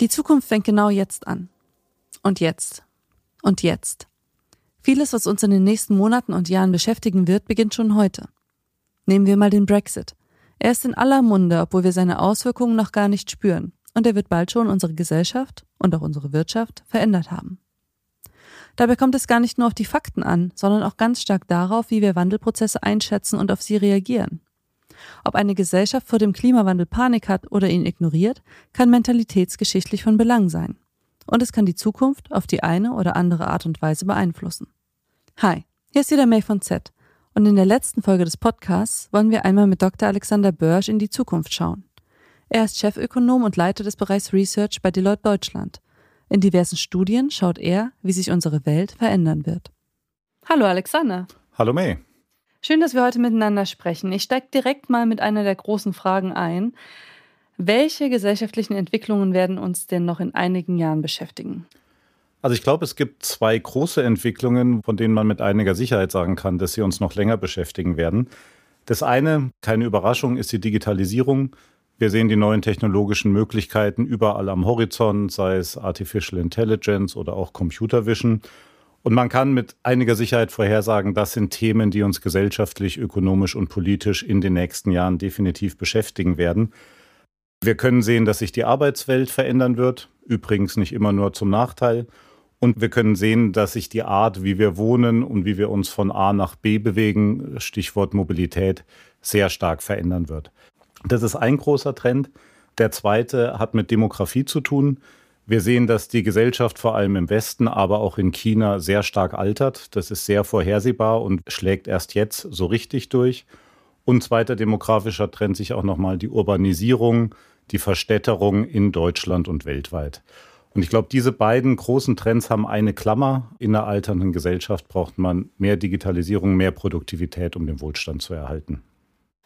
Die Zukunft fängt genau jetzt an. Und jetzt. Und jetzt. Vieles, was uns in den nächsten Monaten und Jahren beschäftigen wird, beginnt schon heute. Nehmen wir mal den Brexit. Er ist in aller Munde, obwohl wir seine Auswirkungen noch gar nicht spüren. Und er wird bald schon unsere Gesellschaft und auch unsere Wirtschaft verändert haben. Dabei kommt es gar nicht nur auf die Fakten an, sondern auch ganz stark darauf, wie wir Wandelprozesse einschätzen und auf sie reagieren. Ob eine Gesellschaft vor dem Klimawandel Panik hat oder ihn ignoriert, kann mentalitätsgeschichtlich von Belang sein. Und es kann die Zukunft auf die eine oder andere Art und Weise beeinflussen. Hi, hier ist wieder May von Z. Und in der letzten Folge des Podcasts wollen wir einmal mit Dr. Alexander Börsch in die Zukunft schauen. Er ist Chefökonom und Leiter des Bereichs Research bei Deloitte Deutschland. In diversen Studien schaut er, wie sich unsere Welt verändern wird. Hallo Alexander. Hallo May. Schön, dass wir heute miteinander sprechen. Ich steige direkt mal mit einer der großen Fragen ein. Welche gesellschaftlichen Entwicklungen werden uns denn noch in einigen Jahren beschäftigen? Also ich glaube, es gibt zwei große Entwicklungen, von denen man mit einiger Sicherheit sagen kann, dass sie uns noch länger beschäftigen werden. Das eine, keine Überraschung, ist die Digitalisierung. Wir sehen die neuen technologischen Möglichkeiten überall am Horizont, sei es Artificial Intelligence oder auch Computer Vision. Und man kann mit einiger Sicherheit vorhersagen, das sind Themen, die uns gesellschaftlich, ökonomisch und politisch in den nächsten Jahren definitiv beschäftigen werden. Wir können sehen, dass sich die Arbeitswelt verändern wird, übrigens nicht immer nur zum Nachteil. Und wir können sehen, dass sich die Art, wie wir wohnen und wie wir uns von A nach B bewegen, Stichwort Mobilität, sehr stark verändern wird. Das ist ein großer Trend. Der zweite hat mit Demografie zu tun. Wir sehen, dass die Gesellschaft vor allem im Westen, aber auch in China sehr stark altert. Das ist sehr vorhersehbar und schlägt erst jetzt so richtig durch. Und zweiter demografischer Trend sich auch nochmal die Urbanisierung, die Verstädterung in Deutschland und weltweit. Und ich glaube, diese beiden großen Trends haben eine Klammer. In einer alternden Gesellschaft braucht man mehr Digitalisierung, mehr Produktivität, um den Wohlstand zu erhalten.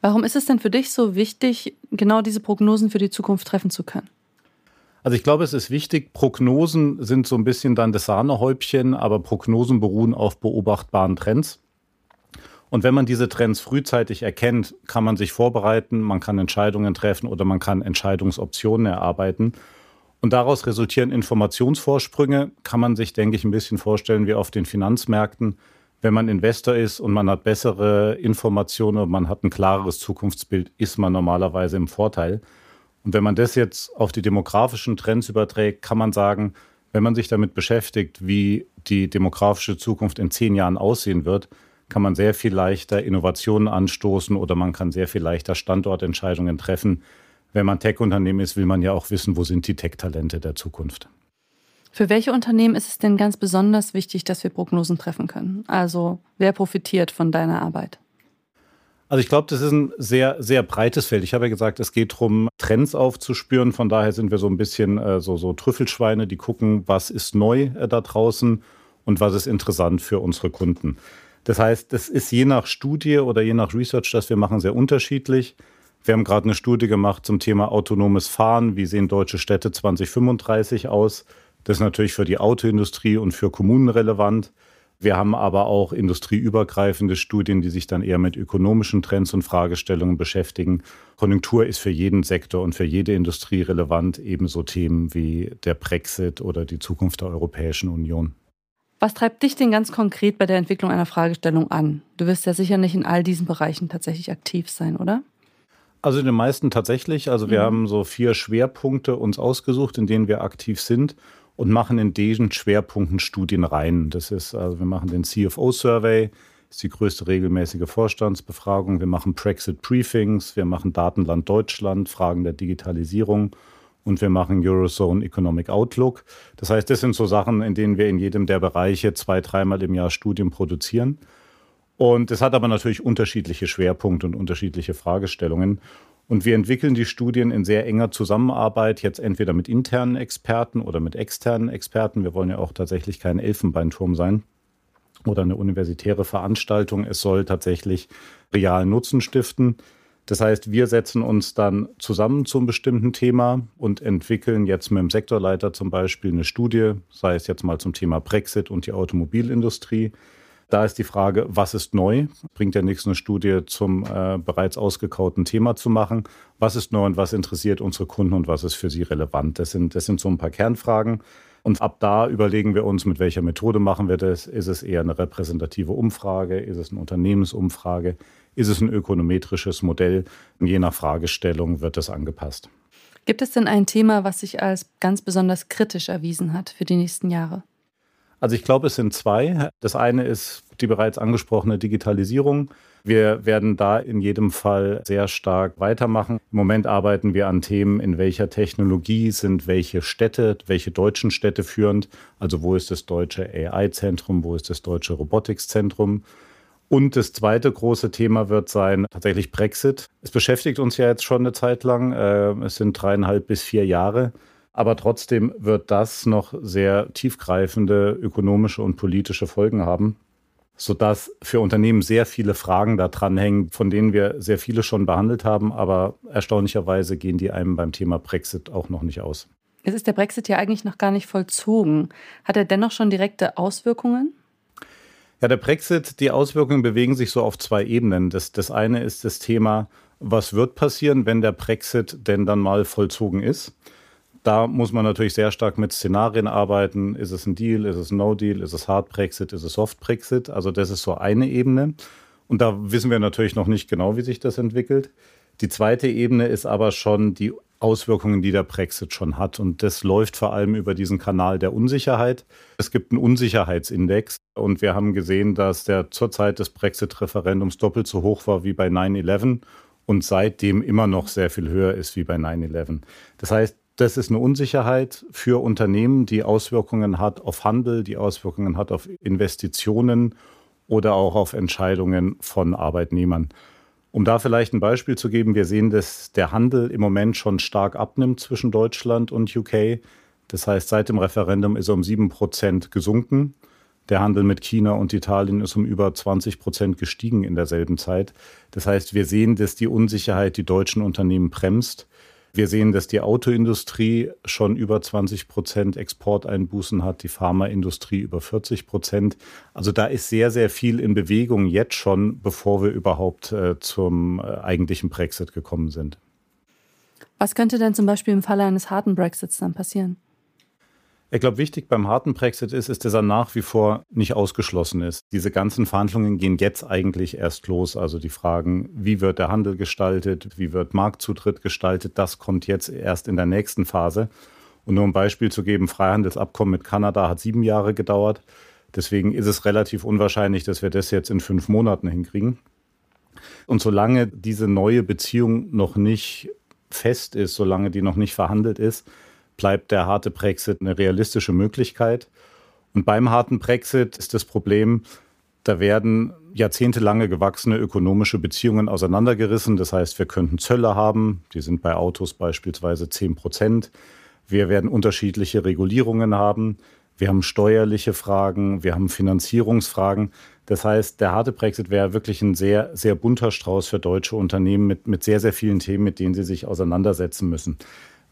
Warum ist es denn für dich so wichtig, genau diese Prognosen für die Zukunft treffen zu können? Also ich glaube, es ist wichtig, Prognosen sind so ein bisschen dann das Sahnehäubchen, aber Prognosen beruhen auf beobachtbaren Trends. Und wenn man diese Trends frühzeitig erkennt, kann man sich vorbereiten, man kann Entscheidungen treffen oder man kann Entscheidungsoptionen erarbeiten. Und daraus resultieren Informationsvorsprünge, kann man sich, denke ich, ein bisschen vorstellen wie auf den Finanzmärkten. Wenn man Investor ist und man hat bessere Informationen und man hat ein klareres Zukunftsbild, ist man normalerweise im Vorteil. Und wenn man das jetzt auf die demografischen Trends überträgt, kann man sagen, wenn man sich damit beschäftigt, wie die demografische Zukunft in zehn Jahren aussehen wird, kann man sehr viel leichter Innovationen anstoßen oder man kann sehr viel leichter Standortentscheidungen treffen. Wenn man Tech-Unternehmen ist, will man ja auch wissen, wo sind die Tech-Talente der Zukunft. Für welche Unternehmen ist es denn ganz besonders wichtig, dass wir Prognosen treffen können? Also wer profitiert von deiner Arbeit? Also ich glaube, das ist ein sehr, sehr breites Feld. Ich habe ja gesagt, es geht darum, Trends aufzuspüren. Von daher sind wir so ein bisschen äh, so, so Trüffelschweine, die gucken, was ist neu äh, da draußen und was ist interessant für unsere Kunden. Das heißt, das ist je nach Studie oder je nach Research, das wir machen, sehr unterschiedlich. Wir haben gerade eine Studie gemacht zum Thema autonomes Fahren. Wie sehen deutsche Städte 2035 aus? Das ist natürlich für die Autoindustrie und für Kommunen relevant. Wir haben aber auch industrieübergreifende Studien, die sich dann eher mit ökonomischen Trends und Fragestellungen beschäftigen. Konjunktur ist für jeden Sektor und für jede Industrie relevant, ebenso Themen wie der Brexit oder die Zukunft der Europäischen Union. Was treibt dich denn ganz konkret bei der Entwicklung einer Fragestellung an? Du wirst ja sicher nicht in all diesen Bereichen tatsächlich aktiv sein, oder? Also in den meisten tatsächlich. Also wir mhm. haben so vier Schwerpunkte uns ausgesucht, in denen wir aktiv sind und machen in diesen Schwerpunkten Studien rein. Das ist, also wir machen den CFO-Survey, ist die größte regelmäßige Vorstandsbefragung. Wir machen Brexit-Briefings, wir machen Datenland Deutschland, Fragen der Digitalisierung und wir machen Eurozone Economic Outlook. Das heißt, das sind so Sachen, in denen wir in jedem der Bereiche zwei, dreimal im Jahr Studien produzieren. Und es hat aber natürlich unterschiedliche Schwerpunkte und unterschiedliche Fragestellungen. Und wir entwickeln die Studien in sehr enger Zusammenarbeit, jetzt entweder mit internen Experten oder mit externen Experten. Wir wollen ja auch tatsächlich kein Elfenbeinturm sein oder eine universitäre Veranstaltung. Es soll tatsächlich realen Nutzen stiften. Das heißt, wir setzen uns dann zusammen zum bestimmten Thema und entwickeln jetzt mit dem Sektorleiter zum Beispiel eine Studie, sei es jetzt mal zum Thema Brexit und die Automobilindustrie. Da ist die Frage, was ist neu? Bringt ja nichts, eine Studie zum äh, bereits ausgekauten Thema zu machen. Was ist neu und was interessiert unsere Kunden und was ist für sie relevant? Das sind, das sind so ein paar Kernfragen. Und ab da überlegen wir uns, mit welcher Methode machen wir das. Ist es eher eine repräsentative Umfrage? Ist es eine Unternehmensumfrage? Ist es ein ökonometrisches Modell? Je nach Fragestellung wird das angepasst. Gibt es denn ein Thema, was sich als ganz besonders kritisch erwiesen hat für die nächsten Jahre? Also ich glaube, es sind zwei. Das eine ist die bereits angesprochene Digitalisierung. Wir werden da in jedem Fall sehr stark weitermachen. Im Moment arbeiten wir an Themen, in welcher Technologie sind welche Städte, welche deutschen Städte führend. Also wo ist das deutsche AI-Zentrum, wo ist das deutsche Robotics-Zentrum. Und das zweite große Thema wird sein tatsächlich Brexit. Es beschäftigt uns ja jetzt schon eine Zeit lang. Äh, es sind dreieinhalb bis vier Jahre. Aber trotzdem wird das noch sehr tiefgreifende ökonomische und politische Folgen haben, sodass für Unternehmen sehr viele Fragen da dranhängen, von denen wir sehr viele schon behandelt haben. Aber erstaunlicherweise gehen die einem beim Thema Brexit auch noch nicht aus. Es ist der Brexit ja eigentlich noch gar nicht vollzogen. Hat er dennoch schon direkte Auswirkungen? Ja, der Brexit, die Auswirkungen bewegen sich so auf zwei Ebenen. Das, das eine ist das Thema, was wird passieren, wenn der Brexit denn dann mal vollzogen ist? Da muss man natürlich sehr stark mit Szenarien arbeiten. Ist es ein Deal? Ist es ein No-Deal? Ist es Hard Brexit? Ist es Soft Brexit? Also das ist so eine Ebene. Und da wissen wir natürlich noch nicht genau, wie sich das entwickelt. Die zweite Ebene ist aber schon die Auswirkungen, die der Brexit schon hat. Und das läuft vor allem über diesen Kanal der Unsicherheit. Es gibt einen Unsicherheitsindex und wir haben gesehen, dass der zur Zeit des Brexit-Referendums doppelt so hoch war wie bei 9-11 und seitdem immer noch sehr viel höher ist wie bei 9-11. Das heißt, das ist eine Unsicherheit für Unternehmen, die Auswirkungen hat auf Handel, die Auswirkungen hat auf Investitionen oder auch auf Entscheidungen von Arbeitnehmern. Um da vielleicht ein Beispiel zu geben, wir sehen, dass der Handel im Moment schon stark abnimmt zwischen Deutschland und UK. Das heißt, seit dem Referendum ist er um sieben Prozent gesunken. Der Handel mit China und Italien ist um über 20 Prozent gestiegen in derselben Zeit. Das heißt, wir sehen, dass die Unsicherheit die deutschen Unternehmen bremst. Wir sehen, dass die Autoindustrie schon über 20 Prozent Exporteinbußen hat, die Pharmaindustrie über 40 Prozent. Also da ist sehr, sehr viel in Bewegung jetzt schon, bevor wir überhaupt äh, zum äh, eigentlichen Brexit gekommen sind. Was könnte denn zum Beispiel im Falle eines harten Brexits dann passieren? Ich glaube, wichtig beim harten Brexit ist, ist, dass er nach wie vor nicht ausgeschlossen ist. Diese ganzen Verhandlungen gehen jetzt eigentlich erst los. Also die Fragen, wie wird der Handel gestaltet, wie wird Marktzutritt gestaltet, das kommt jetzt erst in der nächsten Phase. Und nur um ein Beispiel zu geben, Freihandelsabkommen mit Kanada hat sieben Jahre gedauert. Deswegen ist es relativ unwahrscheinlich, dass wir das jetzt in fünf Monaten hinkriegen. Und solange diese neue Beziehung noch nicht fest ist, solange die noch nicht verhandelt ist, bleibt der harte Brexit eine realistische Möglichkeit. Und beim harten Brexit ist das Problem, da werden jahrzehntelange gewachsene ökonomische Beziehungen auseinandergerissen. Das heißt, wir könnten Zölle haben, die sind bei Autos beispielsweise 10 Prozent. Wir werden unterschiedliche Regulierungen haben. Wir haben steuerliche Fragen, wir haben Finanzierungsfragen. Das heißt, der harte Brexit wäre wirklich ein sehr, sehr bunter Strauß für deutsche Unternehmen mit, mit sehr, sehr vielen Themen, mit denen sie sich auseinandersetzen müssen.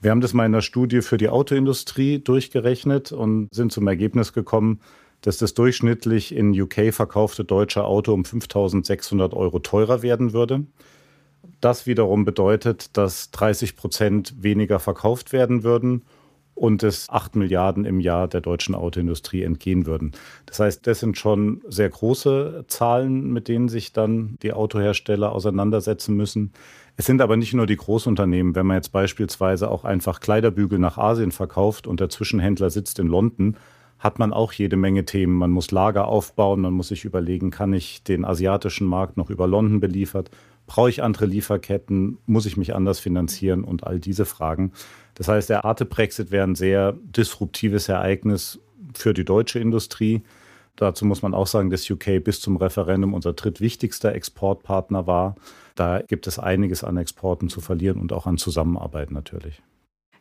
Wir haben das mal in einer Studie für die Autoindustrie durchgerechnet und sind zum Ergebnis gekommen, dass das durchschnittlich in UK verkaufte deutsche Auto um 5600 Euro teurer werden würde. Das wiederum bedeutet, dass 30 Prozent weniger verkauft werden würden und es 8 Milliarden im Jahr der deutschen Autoindustrie entgehen würden. Das heißt, das sind schon sehr große Zahlen, mit denen sich dann die Autohersteller auseinandersetzen müssen. Es sind aber nicht nur die Großunternehmen. Wenn man jetzt beispielsweise auch einfach Kleiderbügel nach Asien verkauft und der Zwischenhändler sitzt in London, hat man auch jede Menge Themen. Man muss Lager aufbauen, man muss sich überlegen, kann ich den asiatischen Markt noch über London beliefert? Brauche ich andere Lieferketten? Muss ich mich anders finanzieren? Und all diese Fragen. Das heißt, der Arte-Brexit wäre ein sehr disruptives Ereignis für die deutsche Industrie. Dazu muss man auch sagen, dass UK bis zum Referendum unser drittwichtigster Exportpartner war. Da gibt es einiges an Exporten zu verlieren und auch an Zusammenarbeit natürlich.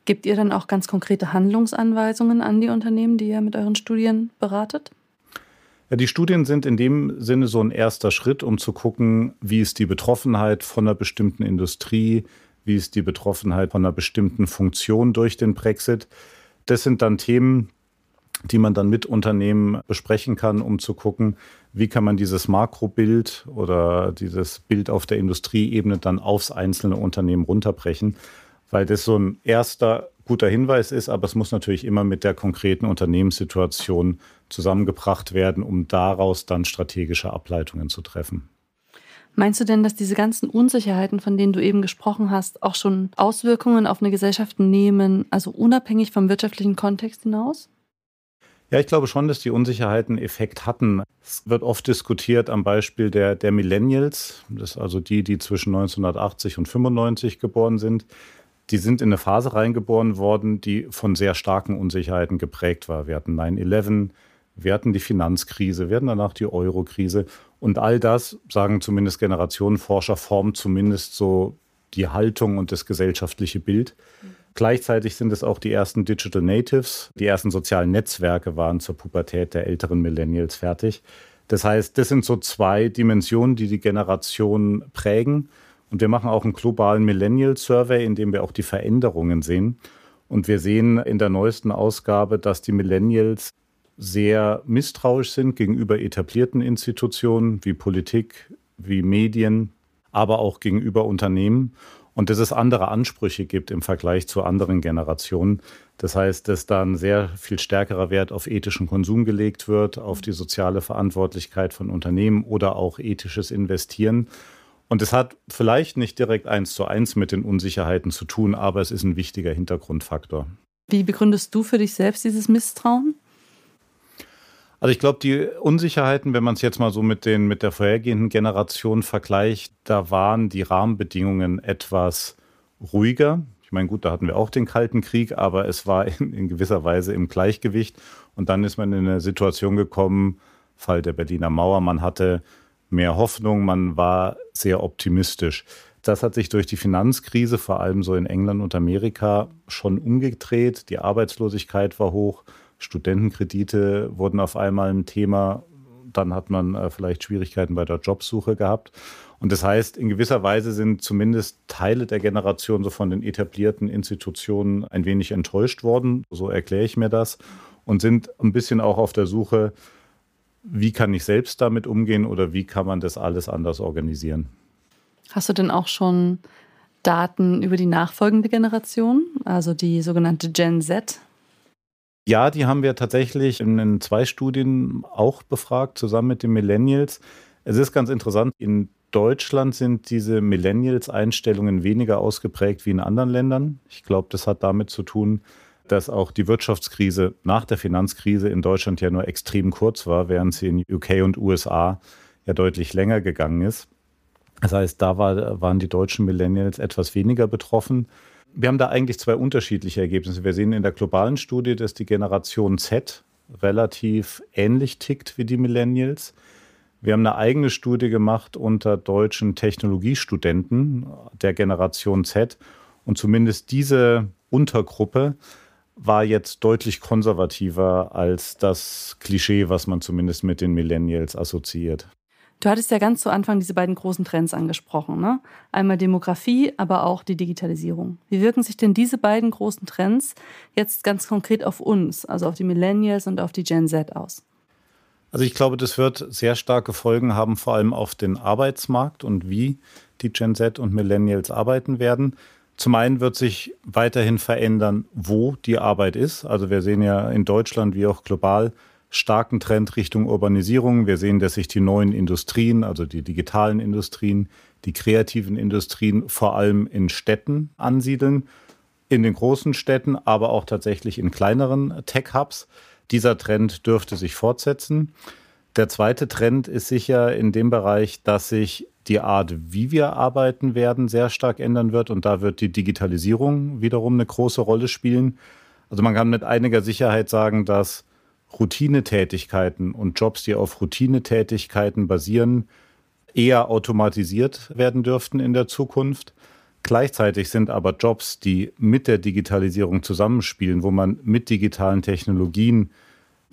Gibt ihr dann auch ganz konkrete Handlungsanweisungen an die Unternehmen, die ihr mit euren Studien beratet? Ja, die Studien sind in dem Sinne so ein erster Schritt, um zu gucken, wie ist die Betroffenheit von einer bestimmten Industrie, wie ist die Betroffenheit von einer bestimmten Funktion durch den Brexit. Das sind dann Themen, die man dann mit Unternehmen besprechen kann, um zu gucken, wie kann man dieses Makrobild oder dieses Bild auf der Industrieebene dann aufs einzelne Unternehmen runterbrechen, weil das so ein erster guter Hinweis ist, aber es muss natürlich immer mit der konkreten Unternehmenssituation zusammengebracht werden, um daraus dann strategische Ableitungen zu treffen. Meinst du denn, dass diese ganzen Unsicherheiten, von denen du eben gesprochen hast, auch schon Auswirkungen auf eine Gesellschaft nehmen, also unabhängig vom wirtschaftlichen Kontext hinaus? Ja, ich glaube schon, dass die Unsicherheiten Effekt hatten. Es wird oft diskutiert am Beispiel der, der Millennials, das ist also die, die zwischen 1980 und 95 geboren sind. Die sind in eine Phase reingeboren worden, die von sehr starken Unsicherheiten geprägt war. Wir hatten 9-11, wir hatten die Finanzkrise, wir hatten danach die Euro-Krise. Und all das, sagen zumindest Generationenforscher, formt zumindest so die Haltung und das gesellschaftliche Bild. Gleichzeitig sind es auch die ersten Digital Natives. Die ersten sozialen Netzwerke waren zur Pubertät der älteren Millennials fertig. Das heißt, das sind so zwei Dimensionen, die die Generation prägen. Und wir machen auch einen globalen Millennial Survey, in dem wir auch die Veränderungen sehen. Und wir sehen in der neuesten Ausgabe, dass die Millennials sehr misstrauisch sind gegenüber etablierten Institutionen wie Politik, wie Medien, aber auch gegenüber Unternehmen und dass es andere Ansprüche gibt im Vergleich zu anderen Generationen. Das heißt, dass da ein sehr viel stärkerer Wert auf ethischen Konsum gelegt wird, auf die soziale Verantwortlichkeit von Unternehmen oder auch ethisches Investieren. Und es hat vielleicht nicht direkt eins zu eins mit den Unsicherheiten zu tun, aber es ist ein wichtiger Hintergrundfaktor. Wie begründest du für dich selbst dieses Misstrauen? Also ich glaube, die Unsicherheiten, wenn man es jetzt mal so mit, den, mit der vorhergehenden Generation vergleicht, da waren die Rahmenbedingungen etwas ruhiger. Ich meine, gut, da hatten wir auch den Kalten Krieg, aber es war in, in gewisser Weise im Gleichgewicht. Und dann ist man in eine Situation gekommen, Fall der Berliner Mauer, man hatte mehr Hoffnung, man war sehr optimistisch. Das hat sich durch die Finanzkrise, vor allem so in England und Amerika, schon umgedreht. Die Arbeitslosigkeit war hoch Studentenkredite wurden auf einmal ein Thema. Dann hat man äh, vielleicht Schwierigkeiten bei der Jobsuche gehabt. Und das heißt, in gewisser Weise sind zumindest Teile der Generation so von den etablierten Institutionen ein wenig enttäuscht worden. So erkläre ich mir das. Und sind ein bisschen auch auf der Suche, wie kann ich selbst damit umgehen oder wie kann man das alles anders organisieren. Hast du denn auch schon Daten über die nachfolgende Generation, also die sogenannte Gen Z? Ja, die haben wir tatsächlich in zwei Studien auch befragt, zusammen mit den Millennials. Es ist ganz interessant, in Deutschland sind diese Millennials-Einstellungen weniger ausgeprägt wie in anderen Ländern. Ich glaube, das hat damit zu tun, dass auch die Wirtschaftskrise nach der Finanzkrise in Deutschland ja nur extrem kurz war, während sie in UK und USA ja deutlich länger gegangen ist. Das heißt, da war, waren die deutschen Millennials etwas weniger betroffen. Wir haben da eigentlich zwei unterschiedliche Ergebnisse. Wir sehen in der globalen Studie, dass die Generation Z relativ ähnlich tickt wie die Millennials. Wir haben eine eigene Studie gemacht unter deutschen Technologiestudenten der Generation Z. Und zumindest diese Untergruppe war jetzt deutlich konservativer als das Klischee, was man zumindest mit den Millennials assoziiert. Du hattest ja ganz zu Anfang diese beiden großen Trends angesprochen. Ne? Einmal Demografie, aber auch die Digitalisierung. Wie wirken sich denn diese beiden großen Trends jetzt ganz konkret auf uns, also auf die Millennials und auf die Gen Z aus? Also ich glaube, das wird sehr starke Folgen haben, vor allem auf den Arbeitsmarkt und wie die Gen Z und Millennials arbeiten werden. Zum einen wird sich weiterhin verändern, wo die Arbeit ist. Also wir sehen ja in Deutschland wie auch global starken Trend Richtung Urbanisierung. Wir sehen, dass sich die neuen Industrien, also die digitalen Industrien, die kreativen Industrien vor allem in Städten ansiedeln, in den großen Städten, aber auch tatsächlich in kleineren Tech-Hubs. Dieser Trend dürfte sich fortsetzen. Der zweite Trend ist sicher in dem Bereich, dass sich die Art, wie wir arbeiten werden, sehr stark ändern wird. Und da wird die Digitalisierung wiederum eine große Rolle spielen. Also man kann mit einiger Sicherheit sagen, dass Routinetätigkeiten und Jobs, die auf Routinetätigkeiten basieren, eher automatisiert werden dürften in der Zukunft. Gleichzeitig sind aber Jobs, die mit der Digitalisierung zusammenspielen, wo man mit digitalen Technologien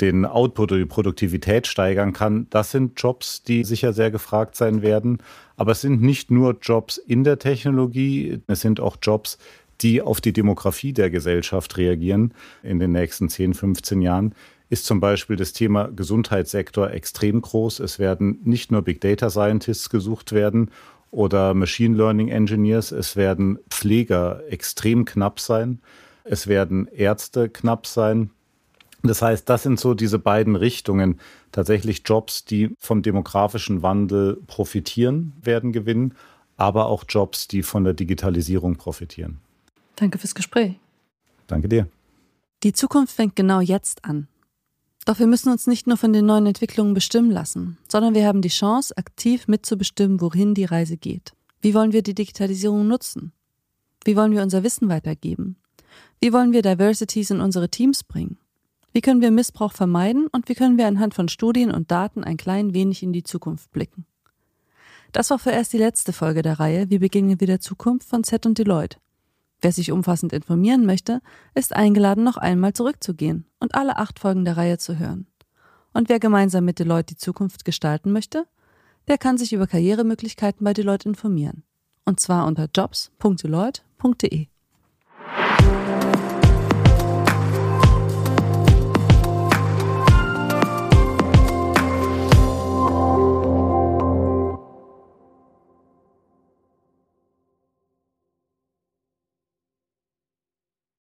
den Output oder die Produktivität steigern kann, das sind Jobs, die sicher sehr gefragt sein werden. Aber es sind nicht nur Jobs in der Technologie, es sind auch Jobs, die auf die Demografie der Gesellschaft reagieren in den nächsten 10, 15 Jahren. ist zum Beispiel das Thema Gesundheitssektor extrem groß. Es werden nicht nur Big Data Scientists gesucht werden oder Machine Learning Engineers, es werden Pfleger extrem knapp sein, es werden Ärzte knapp sein. Das heißt, das sind so diese beiden Richtungen. Tatsächlich Jobs, die vom demografischen Wandel profitieren, werden gewinnen, aber auch Jobs, die von der Digitalisierung profitieren. Danke fürs Gespräch. Danke dir. Die Zukunft fängt genau jetzt an. Doch wir müssen uns nicht nur von den neuen Entwicklungen bestimmen lassen, sondern wir haben die Chance, aktiv mitzubestimmen, wohin die Reise geht. Wie wollen wir die Digitalisierung nutzen? Wie wollen wir unser Wissen weitergeben? Wie wollen wir Diversities in unsere Teams bringen? Wie können wir Missbrauch vermeiden und wie können wir anhand von Studien und Daten ein klein wenig in die Zukunft blicken? Das war vorerst die letzte Folge der Reihe Wie beginnen wir der Zukunft von Z und Deloitte. Wer sich umfassend informieren möchte, ist eingeladen, noch einmal zurückzugehen und alle acht Folgen der Reihe zu hören. Und wer gemeinsam mit Deloitte die Zukunft gestalten möchte, der kann sich über Karrieremöglichkeiten bei Deloitte informieren. Und zwar unter jobs.deloitte.de.